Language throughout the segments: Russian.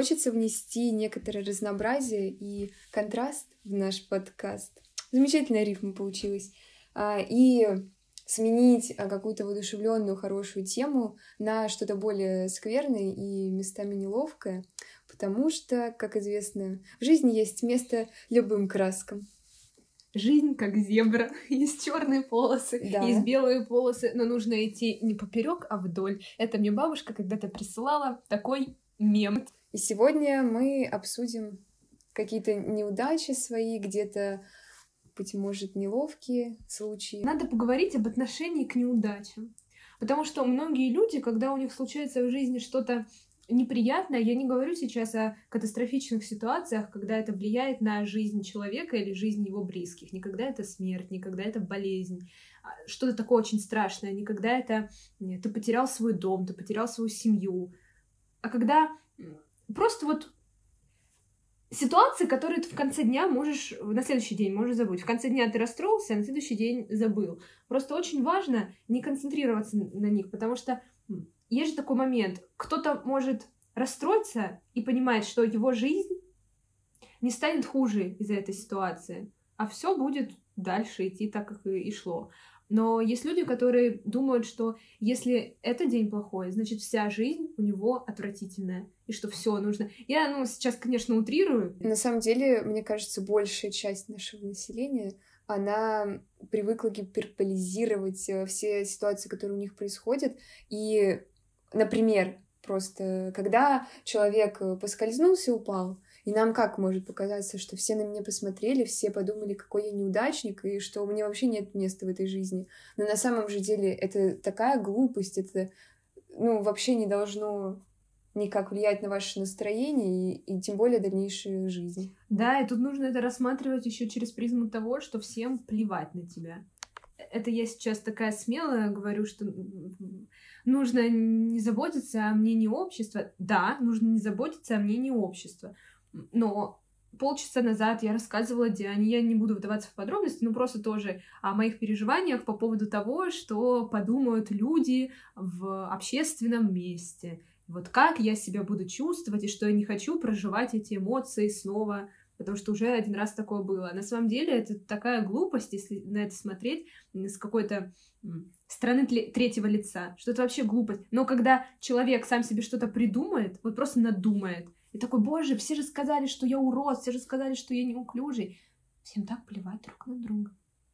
Хочется внести некоторое разнообразие и контраст в наш подкаст. Замечательная рифма получилась. А, и сменить а, какую-то воодушевленную, хорошую тему на что-то более скверное и местами неловкое, потому что, как известно, в жизни есть место любым краскам. Жизнь как зебра, есть черные полосы, да. есть белые полосы, но нужно идти не поперек, а вдоль. Это мне бабушка когда-то присылала такой мем. И сегодня мы обсудим какие-то неудачи свои, где-то, быть может, неловкие случаи. Надо поговорить об отношении к неудачам. Потому что многие люди, когда у них случается в жизни что-то неприятное, я не говорю сейчас о катастрофичных ситуациях, когда это влияет на жизнь человека или жизнь его близких. Никогда это смерть, никогда это болезнь, а, что-то такое очень страшное, никогда это ты потерял свой дом, ты потерял свою семью. А когда просто вот ситуации, которые ты в конце дня можешь, на следующий день можешь забыть. В конце дня ты расстроился, а на следующий день забыл. Просто очень важно не концентрироваться на них, потому что есть же такой момент, кто-то может расстроиться и понимать, что его жизнь не станет хуже из-за этой ситуации, а все будет дальше идти так, как и шло. Но есть люди, которые думают, что если этот день плохой, значит вся жизнь у него отвратительная, и что все нужно. Я, ну, сейчас, конечно, утрирую. На самом деле, мне кажется, большая часть нашего населения, она привыкла гиперполизировать э, все ситуации, которые у них происходят, и, например, просто когда человек э, поскользнулся, упал, и нам как может показаться, что все на меня посмотрели, все подумали, какой я неудачник, и что у меня вообще нет места в этой жизни. Но на самом же деле это такая глупость, это ну, вообще не должно никак влиять на ваше настроение и, и тем более дальнейшую жизнь. Да, и тут нужно это рассматривать еще через призму того, что всем плевать на тебя. Это я сейчас такая смелая говорю, что нужно не заботиться о мнении общества. Да, нужно не заботиться о мнении общества. Но полчаса назад я рассказывала Диане, я не буду вдаваться в подробности, но просто тоже о моих переживаниях по поводу того, что подумают люди в общественном месте. Вот как я себя буду чувствовать, и что я не хочу проживать эти эмоции снова, потому что уже один раз такое было. На самом деле это такая глупость, если на это смотреть с какой-то стороны третьего лица, что это вообще глупость. Но когда человек сам себе что-то придумает, вот просто надумает, и такой, боже, все же сказали, что я урод, все же сказали, что я неуклюжий. Всем так плевать друг на друга.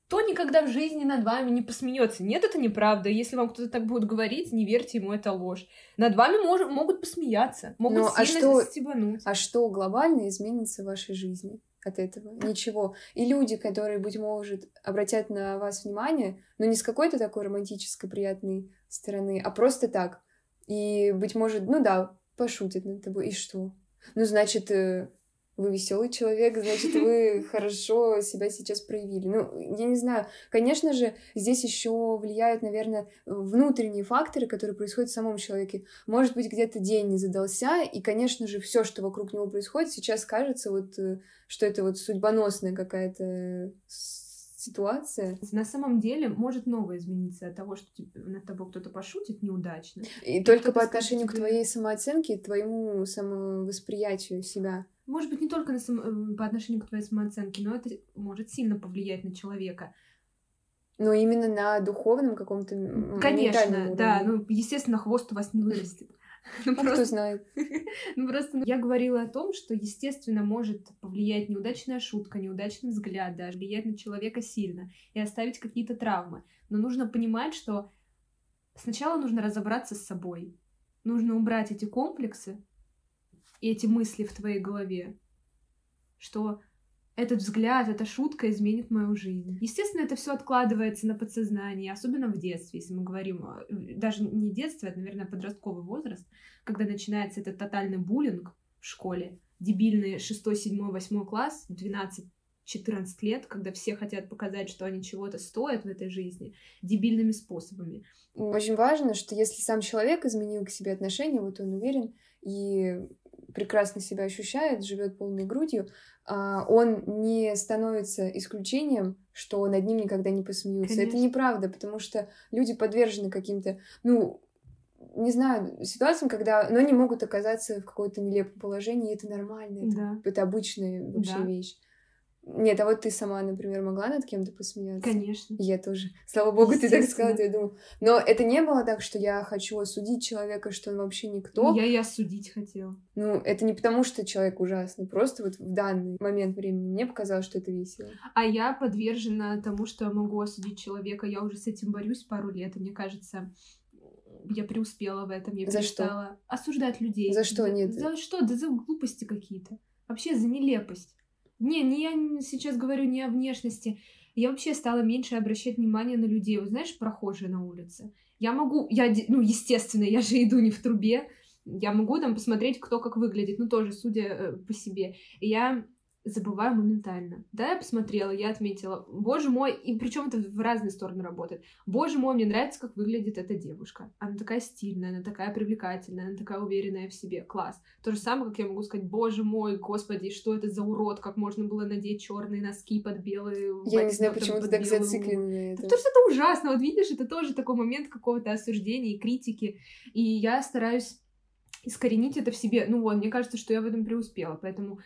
То никогда в жизни над вами не посмеется. Нет, это неправда. Если вам кто-то так будет говорить, не верьте ему, это ложь. Над вами мож- могут посмеяться, могут Но, ну, сильно а что, стебануть. А что глобально изменится в вашей жизни от этого? Ничего. И люди, которые, быть может, обратят на вас внимание, но не с какой-то такой романтической, приятной стороны, а просто так. И, быть может, ну да, пошутят над тобой. И что? Ну, значит, э, вы веселый человек, значит, вы хорошо себя сейчас проявили. Ну, я не знаю. Конечно же, здесь еще влияют, наверное, внутренние факторы, которые происходят в самом человеке. Может быть, где-то день не задался, и, конечно же, все, что вокруг него происходит, сейчас кажется, вот, э, что это вот судьбоносная какая-то ситуация. На самом деле может новое измениться от того, что над тобой кто-то пошутит неудачно. И, и только по отношению тебе... к твоей самооценке, твоему самовосприятию себя. Может быть, не только на сам... Э, по отношению к твоей самооценке, но это может сильно повлиять на человека. Но именно на духовном каком-то Конечно, да. Ну, естественно, хвост у вас не вырастет. Ну, а просто... кто знает. ну, просто ну, я говорила о том, что, естественно, может повлиять неудачная шутка, неудачный взгляд, даже влиять на человека сильно и оставить какие-то травмы. Но нужно понимать, что сначала нужно разобраться с собой. Нужно убрать эти комплексы и эти мысли в твоей голове, что этот взгляд, эта шутка изменит мою жизнь. Естественно, это все откладывается на подсознание, особенно в детстве, если мы говорим, даже не детство, это, наверное, подростковый возраст, когда начинается этот тотальный буллинг в школе, дебильный 6, 7, 8 класс, 12 14 лет, когда все хотят показать, что они чего-то стоят в этой жизни, дебильными способами. Очень важно, что если сам человек изменил к себе отношения, вот он уверен и прекрасно себя ощущает, живет полной грудью, а, он не становится исключением, что над ним никогда не посмеются. Конечно. Это неправда, потому что люди подвержены каким-то, ну, не знаю, ситуациям, когда, но они могут оказаться в какой-то нелепом положении, и это нормально, это, Да. это обычная вообще Да. вещь. Нет, а вот ты сама, например, могла над кем-то посмеяться? Конечно. Я тоже. Слава богу, ты так сказала, я думаю. Но это не было так, что я хочу осудить человека, что он вообще никто. Я и осудить хотела. Ну, это не потому, что человек ужасный, просто вот в данный момент времени мне показалось, что это весело. А я подвержена тому, что могу осудить человека. Я уже с этим борюсь пару лет, и мне кажется, я преуспела в этом. Я За что? перестала осуждать людей. За что нет? За что? Да за глупости какие-то. Вообще за нелепость. Не, не я не- сейчас говорю не о внешности. Я вообще стала меньше обращать внимание на людей. Вот знаешь, прохожие на улице. Я могу, я, ну, естественно, я же иду не в трубе. Я могу там посмотреть, кто как выглядит, ну, тоже, судя э, по себе. Я забываю моментально. Да, я посмотрела, я отметила, боже мой, и причем это в разные стороны работает. Боже мой, мне нравится, как выглядит эта девушка. Она такая стильная, она такая привлекательная, она такая уверенная в себе. Класс. То же самое, как я могу сказать, боже мой, господи, что это за урод, как можно было надеть черные носки под белые... Я не знаю, почему ты так белую зациклена на этом. Потому что это ужасно. Вот видишь, это тоже такой момент какого-то осуждения и критики. И я стараюсь искоренить это в себе. Ну вот, мне кажется, что я в этом преуспела. Поэтому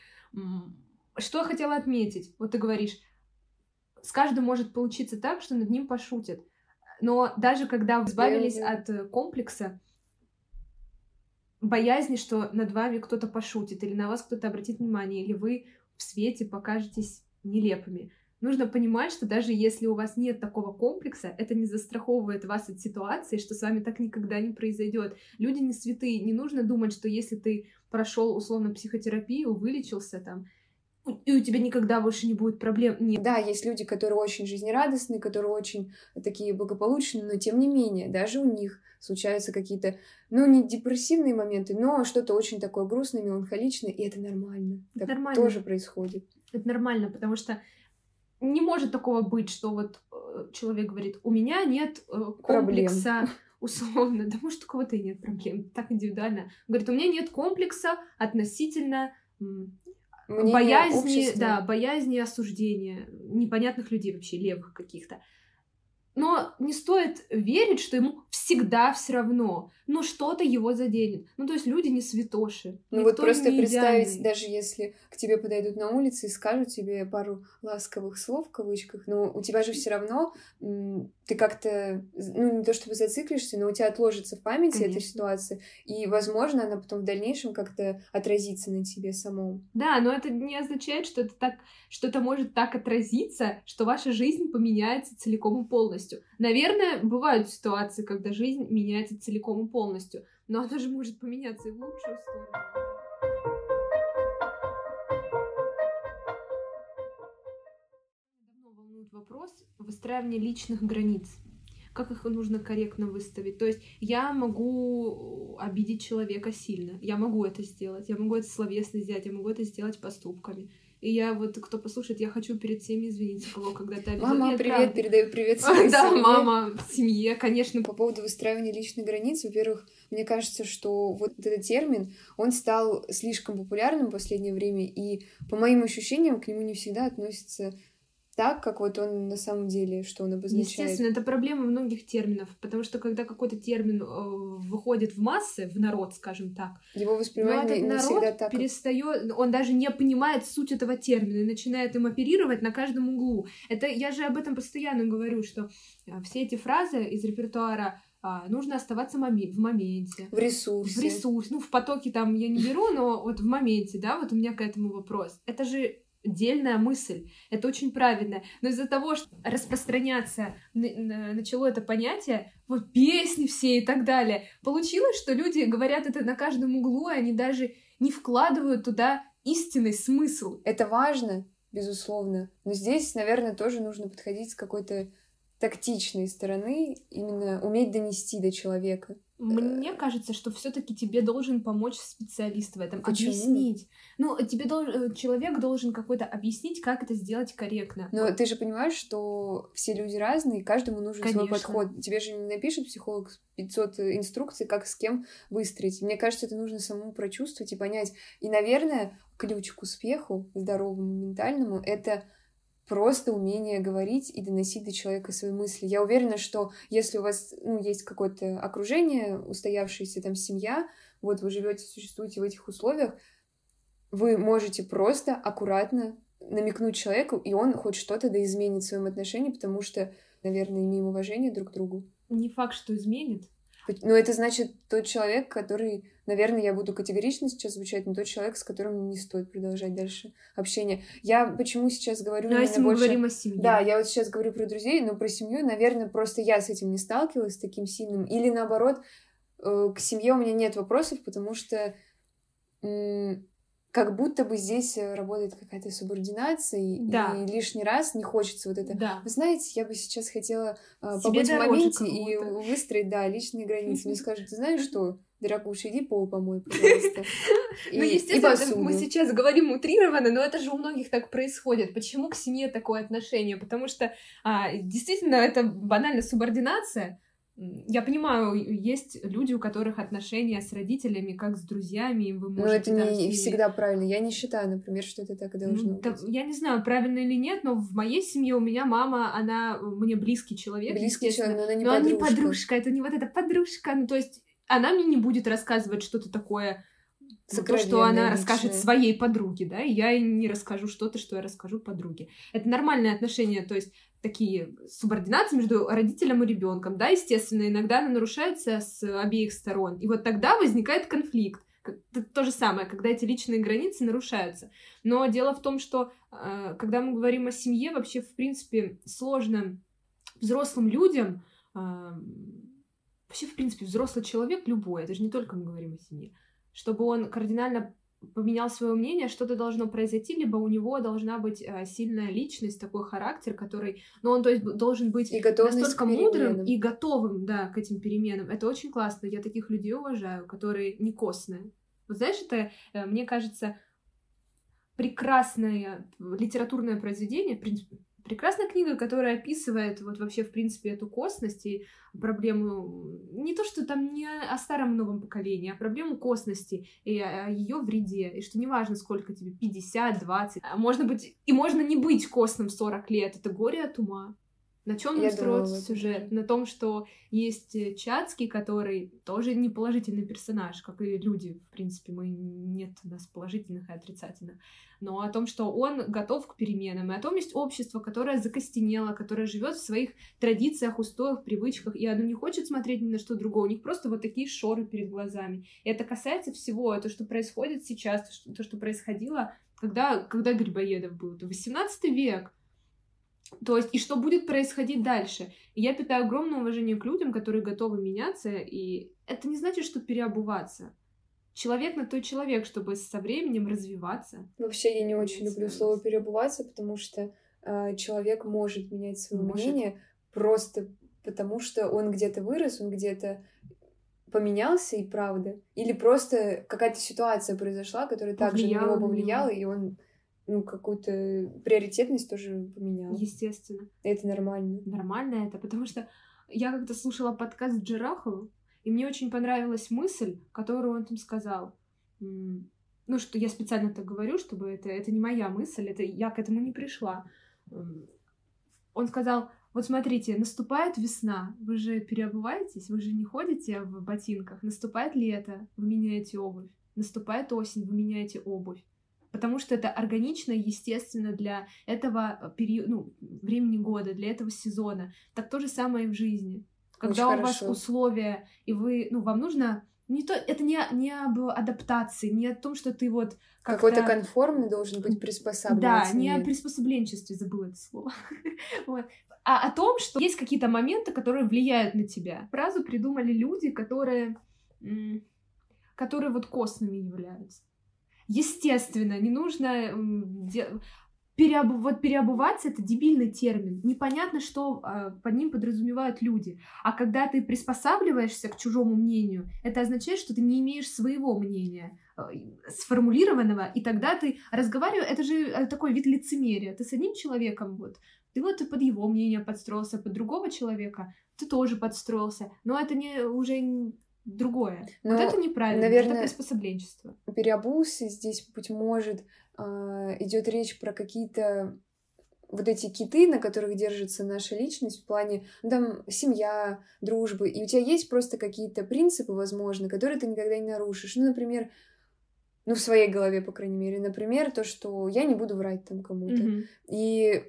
что я хотела отметить? Вот ты говоришь, с каждым может получиться так, что над ним пошутят. Но даже когда вы избавились от э, комплекса, боязни, что над вами кто-то пошутит, или на вас кто-то обратит внимание, или вы в свете покажетесь нелепыми. Нужно понимать, что даже если у вас нет такого комплекса, это не застраховывает вас от ситуации, что с вами так никогда не произойдет. Люди не святые, не нужно думать, что если ты прошел условно психотерапию, вылечился там, и у тебя никогда больше не будет проблем. Нет. Да, есть люди, которые очень жизнерадостные, которые очень такие благополучные, но тем не менее, даже у них случаются какие-то, ну, не депрессивные моменты, но что-то очень такое грустное, меланхоличное, и это нормально. Это Так нормально. тоже происходит. Это нормально, потому что не может такого быть, что вот э, человек говорит, у меня нет э, комплекса, условно, да может у кого-то и нет проблем, так индивидуально. Он говорит, у меня нет комплекса относительно Мнение боязни, общества. да, боязни осуждения непонятных людей вообще, левых каких-то. Но не стоит верить, что ему всегда все равно. Ну, что-то его заденет. Ну, то есть люди не святоши. Ну вот просто представить, даже если к тебе подойдут на улице и скажут тебе пару ласковых слов в кавычках, но у тебя же все равно ты как-то, ну не то чтобы зациклишься, но у тебя отложится в памяти эта Конечно. ситуация, и, возможно, она потом в дальнейшем как-то отразится на тебе самом. Да, но это не означает, что это так, что это может так отразиться, что ваша жизнь поменяется целиком и полностью. Наверное, бывают ситуации, когда жизнь меняется целиком и полностью, но она же может поменяться и в лучшую сторону. Вопрос выстраивания личных границ. Как их нужно корректно выставить? То есть я могу обидеть человека сильно, я могу это сделать, я могу это словесно сделать, я могу это сделать поступками. И я вот, кто послушает, я хочу перед всеми извиниться, кого когда-то обидела. Мама, Нет, привет, правда. передаю привет своей Да, семье. мама, семье, конечно. По поводу выстраивания личных границ, во-первых, мне кажется, что вот этот термин, он стал слишком популярным в последнее время, и по моим ощущениям к нему не всегда относятся так, как вот он на самом деле, что он обозначает. Естественно, это проблема многих терминов, потому что когда какой-то термин э, выходит в массы, в народ, скажем так, Его но воспринимают этот не, не народ всегда так. перестает, он даже не понимает суть этого термина и начинает им оперировать на каждом углу. Это я же об этом постоянно говорю, что а, все эти фразы из репертуара а, нужно оставаться моми- в моменте. В ресурсе. В ресурс, ну, в потоке там я не беру, но вот в моменте, да, вот у меня к этому вопрос. Это же дельная мысль, это очень правильно. Но из-за того, что распространяться начало это понятие, вот песни все и так далее, получилось, что люди говорят это на каждом углу, и они даже не вкладывают туда истинный смысл. Это важно, безусловно. Но здесь, наверное, тоже нужно подходить с какой-то тактичной стороны, именно уметь донести до человека. Мне кажется, что все-таки тебе должен помочь специалист в этом, Почему? объяснить. Ну, тебе должен, человек должен какой-то объяснить, как это сделать корректно. Но ты же понимаешь, что все люди разные, каждому нужен свой Конечно. подход. Тебе же не напишет психолог 500 инструкций, как с кем выстроить. Мне кажется, это нужно самому прочувствовать и понять. И, наверное, ключ к успеху, здоровому, ментальному, это просто умение говорить и доносить до человека свои мысли. Я уверена, что если у вас ну, есть какое-то окружение, устоявшаяся там семья, вот вы живете, существуете в этих условиях, вы можете просто аккуратно намекнуть человеку, и он хоть что-то да изменит в своем отношении, потому что, наверное, имеем уважение друг к другу. Не факт, что изменит. Но это значит тот человек, который, наверное, я буду категорично сейчас звучать, но тот человек, с которым не стоит продолжать дальше общение. Я почему сейчас говорю... Ну, а если мы больше... говорим о семье. Да, я вот сейчас говорю про друзей, но про семью, наверное, просто я с этим не сталкивалась, с таким сильным. Или наоборот, э, к семье у меня нет вопросов, потому что как будто бы здесь э, работает какая-то субординация, да. и лишний раз не хочется вот это. Да. Вы знаете, я бы сейчас хотела э, побыть в моменте и выстроить, да, личные границы. Мне скажут, ты знаешь что, дорогуша, иди пол помой, пожалуйста. Ну, естественно, мы сейчас говорим утрированно, но это же у многих так происходит. Почему к семье такое отношение? Потому что а, действительно это банально субординация, я понимаю, есть люди, у которых отношения с родителями, как с друзьями, и вы можете... Но это не всегда правильно. Я не считаю, например, что это так и должно да, быть. Я не знаю, правильно или нет, но в моей семье у меня мама, она мне близкий человек. Близкий человек, но она не но подружка. Но она не подружка, это не вот эта подружка. Ну, то есть она мне не будет рассказывать что-то такое то, что она расскажет своей подруге, да, и я не расскажу что-то, что я расскажу подруге. Это нормальное отношение, то есть такие субординации между родителем и ребенком, да, естественно, иногда она нарушается с обеих сторон. И вот тогда возникает конфликт. Это то же самое, когда эти личные границы нарушаются. Но дело в том, что э, когда мы говорим о семье, вообще, в принципе, сложно взрослым людям, э, вообще, в принципе, взрослый человек любой, это же не только мы говорим о семье, чтобы он кардинально поменял свое мнение, что-то должно произойти, либо у него должна быть э, сильная личность, такой характер, который, ну, он, то есть, должен быть и настолько мудрым и готовым, да, к этим переменам. Это очень классно. Я таких людей уважаю, которые не костные. Вот знаешь, это, э, мне кажется, прекрасное литературное произведение, в принципе, Прекрасная книга, которая описывает вот вообще, в принципе, эту косность и проблему не то, что там не о старом новом поколении, а проблему косности и о ее вреде. И что неважно, сколько тебе, 50, 20, а можно быть, и можно не быть костным 40 лет, это горе от ума. На чем строится сюжет? На том, что есть э, Чацкий, который тоже не положительный персонаж, как и люди, в принципе, мы нет у нас положительных и отрицательных. Но о том, что он готов к переменам, и о том есть общество, которое закостенело, которое живет в своих традициях, устоях, привычках, и оно не хочет смотреть ни на что другое. У них просто вот такие шоры перед глазами. И это касается всего, то, что происходит сейчас, то, что происходило, когда, когда Грибоедов был, это 18 век то есть, и что будет происходить дальше. Я питаю огромное уважение к людям, которые готовы меняться, и это не значит, что переобуваться. Человек на то человек, чтобы со временем развиваться. Вообще, я не очень люблю слово переобуваться, потому что э, человек может менять свое может. мнение просто потому, что он где-то вырос, он где-то поменялся и правда. Или просто какая-то ситуация произошла, которая также на него повлияла, и он ну, какую-то приоритетность тоже поменял. Естественно. это нормально. Нормально это, потому что я как-то слушала подкаст Джерахова, и мне очень понравилась мысль, которую он там сказал. Ну, что я специально так говорю, чтобы это, это не моя мысль, это я к этому не пришла. Он сказал, вот смотрите, наступает весна, вы же переобуваетесь, вы же не ходите в ботинках. Наступает лето, вы меняете обувь. Наступает осень, вы меняете обувь потому что это органично, естественно для этого периода, ну, времени года, для этого сезона. Так то же самое и в жизни. Когда Очень у хорошо. вас условия, и вы, ну, вам нужно не то, это не, не об адаптации, не о том, что ты вот какой-то конформный должен быть приспосабливаться. Да, не о приспособленчестве, забыла это слово. вот. А о том, что есть какие-то моменты, которые влияют на тебя. Фразу придумали люди, которые, которые вот костными являются. Естественно, не нужно переобу... вот переобуваться это дебильный термин. Непонятно, что э, под ним подразумевают люди. А когда ты приспосабливаешься к чужому мнению, это означает, что ты не имеешь своего мнения э, сформулированного, и тогда ты разговариваешь, это же э, такой вид лицемерия. Ты с одним человеком вот, ты вот под его мнение подстроился, под другого человека ты тоже подстроился, но это не уже другое. Но, вот это неправильно, наверное, это приспособленчество. Переобулся здесь, быть может, а, идет речь про какие-то вот эти киты, на которых держится наша личность в плане, ну, там, семья, дружбы, и у тебя есть просто какие-то принципы, возможно, которые ты никогда не нарушишь. Ну, например, ну, в своей голове, по крайней мере, например, то, что я не буду врать там кому-то. Мгм. И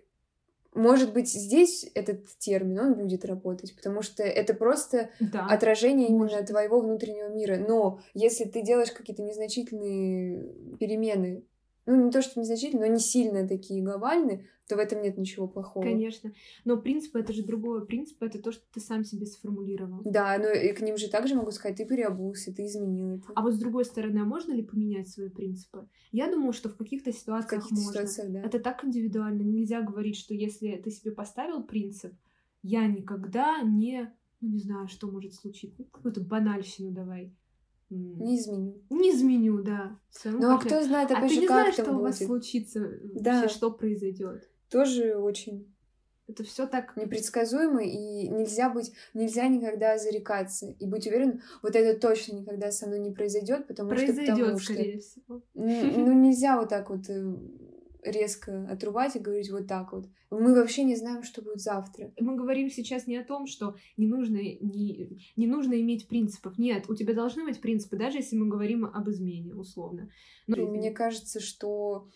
может быть, здесь этот термин, он будет работать, потому что это просто Да. отражение может именно твоего внутреннего мира. Но если ты делаешь какие-то незначительные перемены, ну, не то, что незначительные, но не сильно такие глобальные, то в этом нет ничего плохого. Конечно. Но принципы это же другое. Принципы это то, что ты сам себе сформулировал. Да, но и к ним же также могу сказать, ты переобулся, ты изменил это. А вот с другой стороны, а можно ли поменять свои принципы? Я думаю, что в каких-то в ситуациях каких-то можно. ситуациях, да. Это так индивидуально. Нельзя говорить, что если ты себе поставил принцип, я никогда не, ну не знаю, что может случиться. Ну, Какую-то банальщину давай. Не изменю. Не изменю, да. Ну, а кто знает, А ты же, не как знаешь, что у вас будет. случится, Да. вообще, что произойдет. Тоже очень Это все так. непредсказуемо, и нельзя быть, нельзя никогда зарекаться и быть уверен, вот это точно никогда со мной не произойдет, потому что Произойдет, потому что скорее всего. Н- ну нельзя вот так вот э, резко отрубать и говорить вот так вот. Мы вообще не знаем, что будет завтра. Мы говорим сейчас не о том, что не нужно, не, не нужно иметь принципов. Нет, у тебя должны быть принципы, даже если мы говорим об измене, условно. Но Мне кажется, что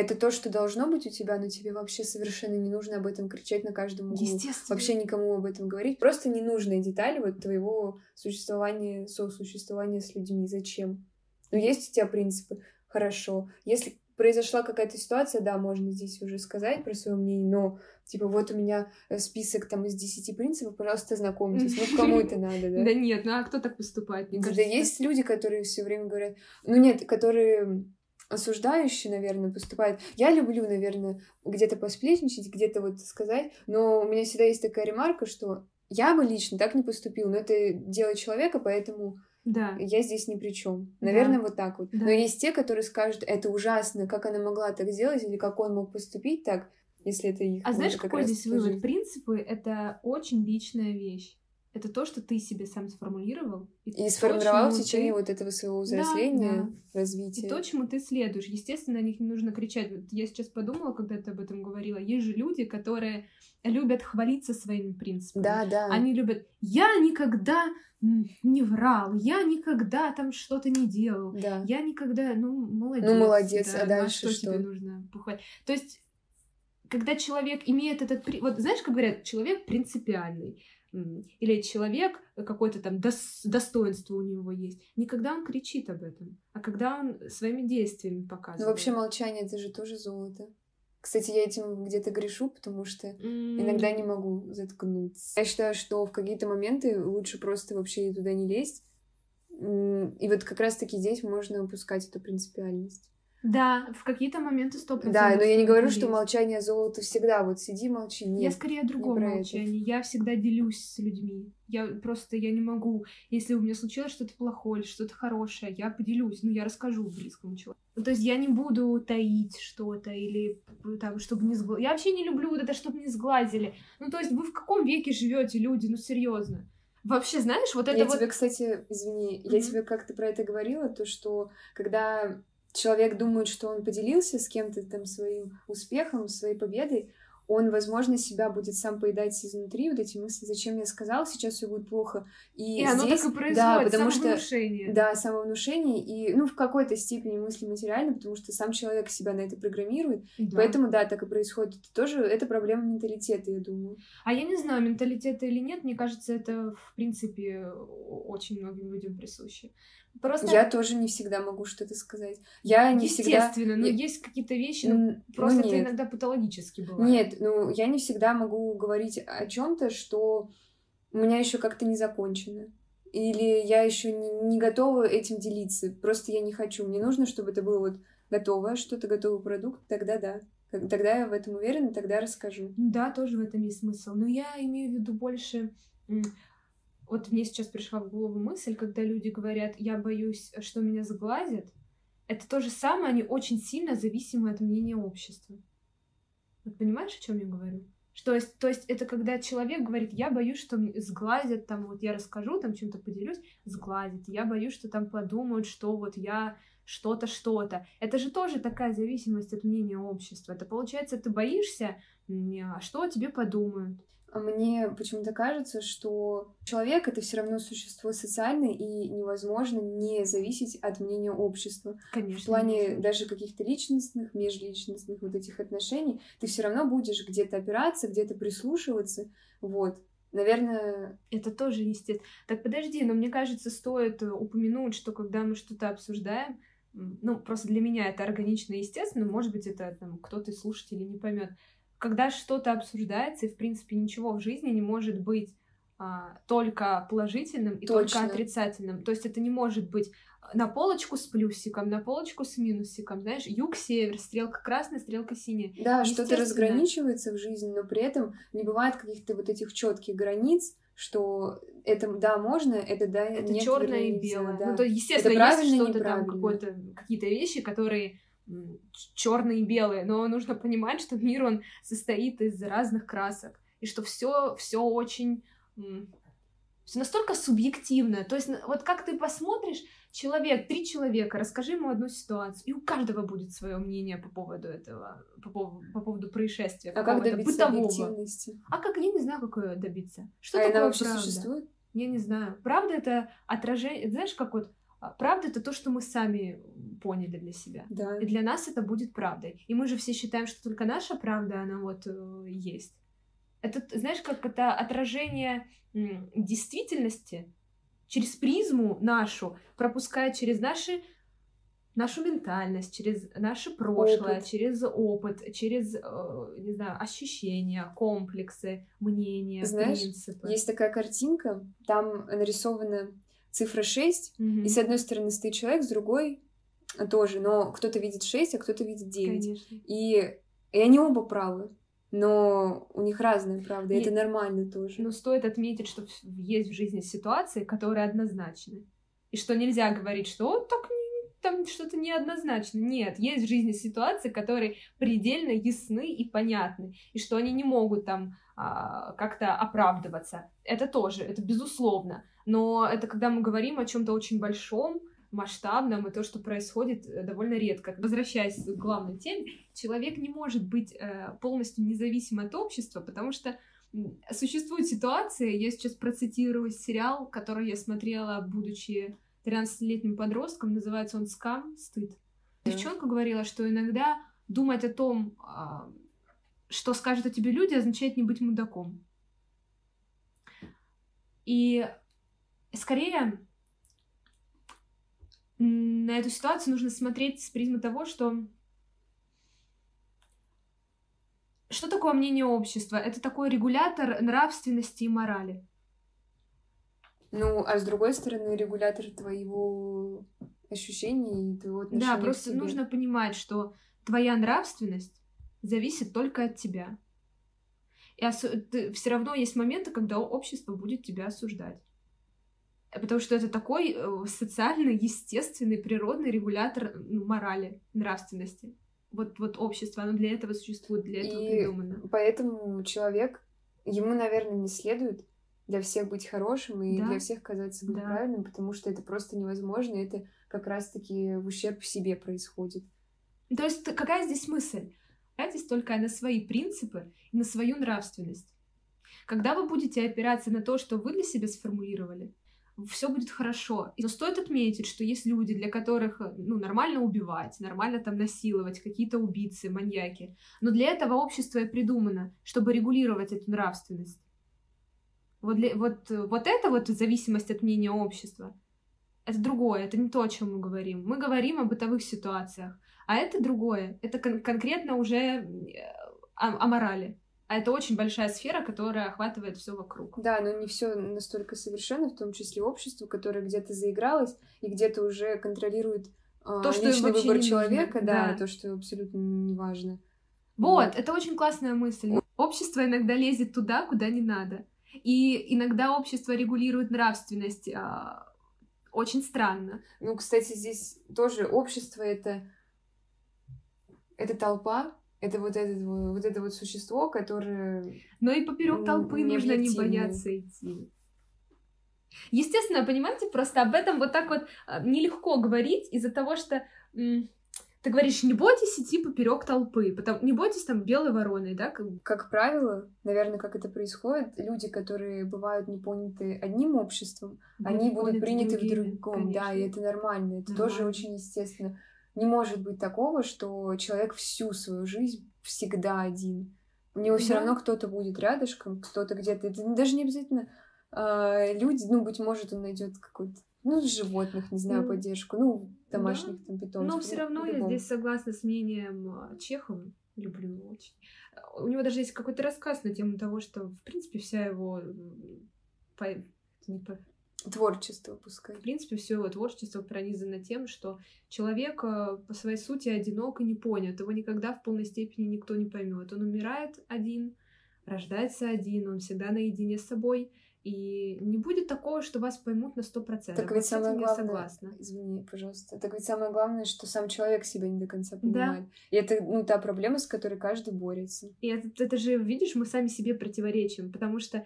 это то, что должно быть у тебя, но тебе вообще совершенно не нужно об этом кричать на каждом углу. естественно. Вообще никому об этом говорить. Просто ненужные детали вот твоего существования, сосуществования с людьми. Зачем? Ну, есть у тебя принципы. Хорошо. Если произошла какая-то ситуация, да, можно здесь уже сказать про свое мнение, но типа вот у меня э, список там из 10 принципов, пожалуйста, знакомьтесь. Ну, кому это надо, да? Да нет, ну а кто так поступает? Мне кажется, есть люди, которые все время говорят, ну нет, которые осуждающие, наверное, поступают. Я люблю, наверное, где-то посплетничать, где-то вот сказать, но у меня всегда есть такая ремарка, что я бы лично так не поступил, но это дело человека, поэтому Да. я здесь ни при чем. Да. Наверное, вот так вот. Да. Но есть те, которые скажут, это ужасно, как она могла так сделать, или как он мог поступить так, если это их А знаешь, как какой здесь жизнь. вывод? Принципы — это очень личная вещь. Это то, что ты себе сам сформулировал. И то, сформировал в чему течение ты- вот этого своего Да, взросления, И развития. то, чему ты следуешь. Естественно, о них не нужно кричать. Вот я сейчас подумала, когда ты об этом говорила. Есть же люди, которые любят хвалиться своими принципами. Да, да. Они любят «я никогда не врал», «я никогда там что-то не делал», Да. «я никогда...» Ну, молодец. Ну, молодец, а ну, дальше что, что? тебе нужно похвалить? То есть, когда человек имеет этот... Вот знаешь, как говорят, человек принципиальный. Или человек какое-то там дос- достоинство у него есть. Не когда он кричит об этом, а когда он своими действиями показывает. Ну, вообще молчание это же тоже золото. Кстати, я этим где-то грешу, потому что М, иногда не могу заткнуться. Я считаю, что в какие-то моменты лучше просто вообще туда не лезть. И вот как раз-таки здесь можно упускать эту принципиальность. Да, в какие-то моменты сто Да, но я не говорю, что есть. молчание золото всегда. Вот сиди, молчи. Я Нет. скорее о другом про это. молчании. Я всегда делюсь с людьми. Я просто, я не могу. Если у меня случилось что-то плохое или что-то хорошее, я поделюсь. Ну, я расскажу близкому человеку. Ну, то есть я не буду таить что-то или там, чтобы не сглазили. Я вообще не люблю вот это, чтобы не сглазили. Ну, то есть вы в каком веке живете, люди? Ну, серьезно. Вообще, знаешь, вот это я вот... тебе, кстати, извини, я Мгм. тебе как-то про это говорила, то, что когда человек думает, что он поделился с кем-то там своим успехом, своей победой, он, возможно, себя будет сам поедать изнутри, вот эти мысли, зачем я сказал, сейчас все будет плохо. И, И оно здесь, так и происходит, да, потому что самовнушение. Да, самовнушение и, ну, в какой-то степени мысли материально, потому что сам человек себя на это программирует. Да. Поэтому, да, так и происходит. Это тоже, это проблема менталитета, я думаю. А я не знаю, менталитета или нет, мне кажется, это, в принципе, очень многим людям присуще. Просто Я тоже не всегда могу что-то сказать. Я не всегда... Естественно, но я- есть какие-то вещи, ну, ну, просто это нет. иногда патологически бывает. Нет, ну, я не всегда могу говорить о чем-то, что у меня еще как-то не закончено. Или я еще не, не готова этим делиться. Просто я не хочу. Мне нужно, чтобы это было вот готовое, что-то готовый продукт, тогда да. Тогда я в этом уверена, тогда расскажу. Да, тоже в этом есть смысл. Но я имею в виду больше... Вот мне сейчас пришла в голову мысль, когда люди говорят, я боюсь, что меня сглазят. Это то же самое, они очень сильно зависимы от мнения общества. Вот понимаешь, о чем я говорю? Что то есть это когда человек говорит, я боюсь, что сглазят, там вот я расскажу, там чем-то поделюсь, сглазят. Я боюсь, что там подумают, что вот я что-то, что-то. Это же тоже такая зависимость от мнения общества. Это получается, ты боишься, а что тебе подумают. Мне почему-то кажется, что человек это все равно существо социальное, и невозможно не зависеть от мнения общества. Конечно. В плане даже каких-то личностных, межличностных вот этих отношений, ты все равно будешь где-то опираться, где-то прислушиваться. Вот. Наверное... Это тоже естественно. Так подожди, но мне кажется, стоит упомянуть, что когда мы что-то обсуждаем, ну, просто для меня это органично и естественно, может быть, это там кто-то из слушателей не поймет когда что-то обсуждается, и, в принципе, ничего в жизни не может быть а, только положительным и Точно. только отрицательным. То есть это не может быть на полочку с плюсиком, на полочку с минусиком, знаешь, юг-север, стрелка красная, стрелка синяя. Да, что-то разграничивается в жизни, но при этом не бывает каких-то вот этих четких границ, что это да можно, это да это черное и белое. Да. Ну то естественно это есть что-то там какие-то вещи, которые черные и белые, но нужно понимать, что мир, он состоит из разных красок, и что все, все очень все настолько субъективно. То есть, вот как ты посмотришь, человек, три человека, расскажи ему одну ситуацию, и у каждого будет свое мнение по поводу этого, по, поводу, по поводу происшествия. А как добиться бытового. объективности? А как, я не знаю, как ее добиться. Что а такое она вообще правда? существует? Я не знаю. Правда это отражение, знаешь, как вот правда это то, что мы сами поняли для себя. Да. И для нас это будет правдой. И мы же все считаем, что только наша правда, она вот э, есть. Это, знаешь, как это отражение м, действительности через призму нашу, пропуская через наши нашу ментальность, через наше прошлое, опыт. через опыт, через, э, не знаю, ощущения, комплексы, мнения, Знаешь, принципы. Есть такая картинка, там нарисована цифра 6, mm-hmm. и с одной стороны стоит человек, с другой тоже, но кто-то видит 6, а кто-то видит 9. Конечно. И, и они оба правы. Но у них разная правда, и это нормально тоже. Но стоит отметить, что есть в жизни ситуации, которые однозначны. И что нельзя говорить, что вот так там что-то неоднозначно. Нет, есть в жизни ситуации, которые предельно ясны и понятны, и что они не могут там а, как-то оправдываться. Это тоже, это безусловно. Но это когда мы говорим о чем-то очень большом, масштабном, и то, что происходит э, довольно редко. Возвращаясь к главной теме, человек не может быть э, полностью независим от общества, потому что существуют ситуации, я сейчас процитирую сериал, который я смотрела, будучи 13-летним подростком, называется он «Скам. Стыд». Девчонка говорила, что иногда думать о том, а, что скажут о тебе люди, означает не быть мудаком. И скорее на эту ситуацию нужно смотреть с призмы того, что что такое мнение общества? Это такой регулятор нравственности и морали. Ну, а с другой стороны, регулятор твоего ощущений и твоего отношения Да, просто нужно понимать, что твоя нравственность зависит только от тебя. И осу... все равно есть моменты, когда общество будет тебя осуждать. Потому что это такой э, социальный, естественный, природный регулятор ну, морали, нравственности. Вот, вот общество, оно для этого существует, для этого и придумано. Поэтому человек, ему, наверное, не следует для всех быть хорошим и да. для всех казаться да. правильным, потому что это просто невозможно, и это как раз-таки в ущерб себе происходит. То есть какая здесь мысль? Опирайтесь только на свои принципы и на свою нравственность. Когда вы будете опираться на то, что вы для себя сформулировали, все будет хорошо. Но стоит отметить, что есть люди, для которых ну, нормально убивать, нормально там насиловать, какие-то убийцы, маньяки. Но для этого общество и придумано, чтобы регулировать эту нравственность. Вот, для, вот, вот это вот зависимость от мнения общества, это другое, это не то, о чем мы говорим. Мы говорим о бытовых ситуациях, а это другое. Это кон- конкретно уже э, о, о морали. А это очень большая сфера, которая охватывает все вокруг. Да, но не все настолько совершенно, в том числе общество, которое где-то заигралось и где-то уже контролирует э, то, что личный выбор человека, да, да, то, что абсолютно не важно. Вот, вот, это очень классная мысль. Общество иногда лезет туда, куда не надо. И иногда общество регулирует нравственность а, очень странно. Ну, кстати, здесь тоже общество это это толпа, это вот это вот это вот существо, которое. Но и поперек толпы нужно не бояться идти. Естественно, понимаете, просто об этом вот так вот а, нелегко говорить из-за того, что ты говоришь, не бойтесь идти поперек толпы, потому не бойтесь там белой вороны, да? Как... как правило, наверное, как это происходит, люди, которые бывают не поняты одним обществом, будут они будут приняты другими, в другом, конечно. да, и это нормально, это нормально. тоже очень естественно. Не может быть такого, что человек всю свою жизнь всегда один. У него да. все равно кто-то будет рядышком, кто-то где-то. Это даже не обязательно э, люди, ну, быть может, он найдет какой-то ну, животных, не знаю, поддержку, ну, домашних да. там питомцев. Но все равно я здесь согласна с мнением а, Чехова, люблю его очень. У него даже есть какой-то рассказ на тему того, что, в принципе, вся его по... не по... творчество, пускай. В принципе, все его творчество пронизано тем, что человек а, по своей сути одинок и не понят. Его никогда в полной степени никто не поймет. Он умирает один, рождается один, он всегда наедине с собой. И не будет такого, что вас поймут на сто процентов. Так ведь самое главное, согласна. извини, пожалуйста, так ведь самое главное, что сам человек себя не до конца понимает. Да. И это, ну, та проблема, с которой каждый борется. И это, это же, видишь, мы сами себе противоречим, потому что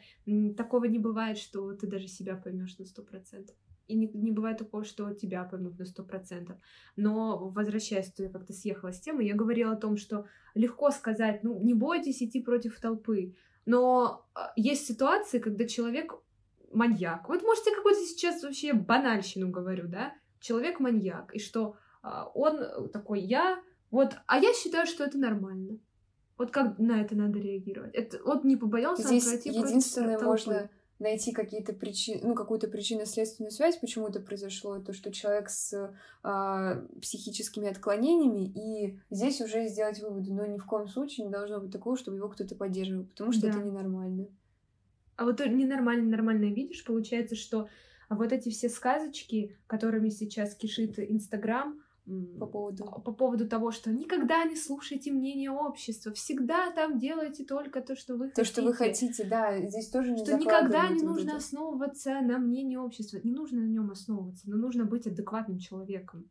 такого не бывает, что ты даже себя поймешь на сто процентов. И не, не бывает такого, что тебя поймут на сто процентов. Но, возвращаясь, то я как-то съехала с темы, я говорила о том, что легко сказать, ну, не бойтесь идти против толпы. Но а, есть ситуации, когда человек маньяк. Вот можете какую-то сейчас вообще банальщину говорю, да? Человек маньяк, и что а, он такой я, вот, а я считаю, что это нормально. Вот как на это надо реагировать? Это вот не побоялся Здесь пройти единственное можно найти какие-то причины, ну, какую-то причинно-следственную связь, почему это произошло, то, что человек с э, психическими отклонениями, и здесь уже сделать выводы, но ни в коем случае не должно быть такого, чтобы его кто-то поддерживал, потому что да. это ненормально. А вот ненормально, нормально видишь, получается, что вот эти все сказочки, которыми сейчас кишит Инстаграм, по поводу... по поводу того, что никогда не слушайте мнение общества, всегда там делайте только то, что вы то, хотите. То, что вы хотите, да, здесь тоже не Что никогда не нужно это. основываться на мнении общества, не нужно на нем основываться, но нужно быть адекватным человеком,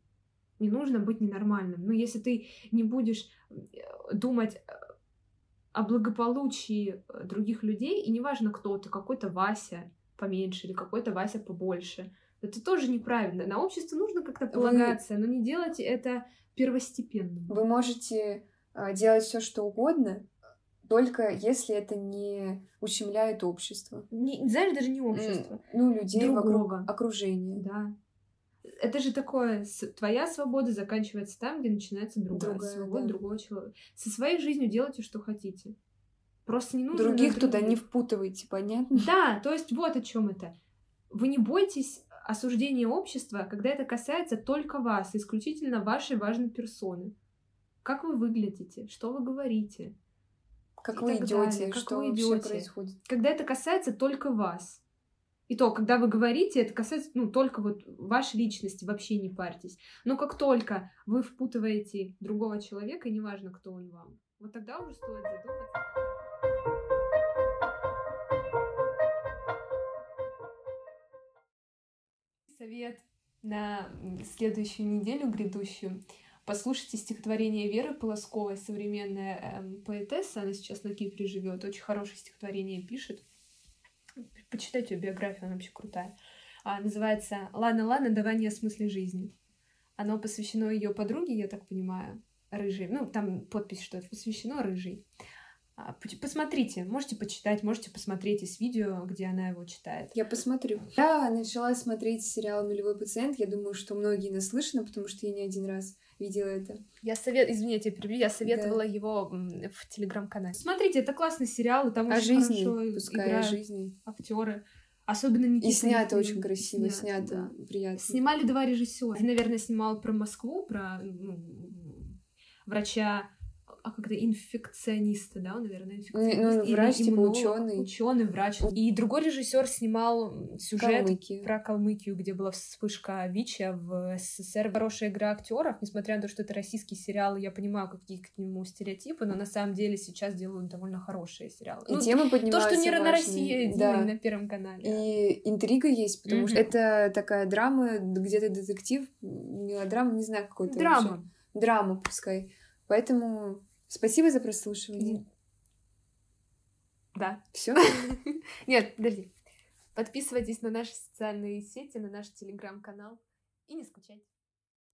не нужно быть ненормальным. Но если ты не будешь э, думать э, о благополучии э, других людей, и неважно кто ты, какой-то Вася поменьше или какой-то Вася побольше, это тоже неправильно. На общество нужно как-то полагаться, Вы... но не делайте это первостепенно. Вы можете а, делать все, что угодно, только если это не ущемляет общество. Не, знаешь, даже не общество. Ну, людей Другого. вокруг окружения. Да. Это же такое, твоя свобода заканчивается там, где начинается другая, другая свобода да. другого человека. Со своей жизнью делайте, что хотите. Просто не нужно... Других туда не впутывайте, понятно? Да, то есть вот о чем это. Вы не бойтесь осуждение общества, когда это касается только вас, исключительно вашей важной персоны. Как вы выглядите, что вы говорите, как вы идете, как что вы идете. происходит. Когда это касается только вас. И то, когда вы говорите, это касается, ну, только вот вашей личности, вообще не парьтесь. Но как только вы впутываете другого человека, неважно, кто он вам, вот тогда уже стоит задуматься. Совет на следующую неделю грядущую. Послушайте стихотворение Веры Полосковой, современная эм, поэтесса, она сейчас на Кипре живет, очень хорошее стихотворение пишет. Почитайте ее биографию, она вообще крутая. А, называется «Ладно, ладно, давание о смысле жизни». Оно посвящено ее подруге, я так понимаю, рыжей. Ну, там подпись, что это посвящено рыжей. А, посмотрите, можете почитать, можете посмотреть из видео, где она его читает. Я посмотрю. Я начала смотреть сериал «Нулевой пациент». Я думаю, что многие наслышаны, потому что я не один раз видела это. Я совет, извините, я перебью, я советовала да. его в телеграм-канале. Смотрите, это классный сериал, там о очень жизни, хорошо пускай играют жизни. актеры. Особенно Никита. И снято очень красиво, снято, снято да. приятно. Снимали два режиссера. Наверное, снимал про Москву, про ну, врача а когда инфекциониста, да, он, наверное, инфекционист. Ну, врач, типа ученый. Ученый, врач. И другой режиссер снимал сюжет Калмыкию. про Калмыкию, где была вспышка ВИЧа в СССР. Хорошая игра актеров, несмотря на то, что это российский сериал, я понимаю, какие к нему стереотипы, но на самом деле сейчас делают довольно хорошие сериалы. И ну, темы поднимаются То, что не на России да. на Первом канале. И интрига есть, потому mm-hmm. что это такая драма, где-то детектив, мелодрама, не знаю, какой-то Драма. Вообще. Драма, пускай. Поэтому Спасибо за прослушивание. Да. Все? Нет, подожди. Подписывайтесь на наши социальные сети, на наш телеграм-канал и не скучайте.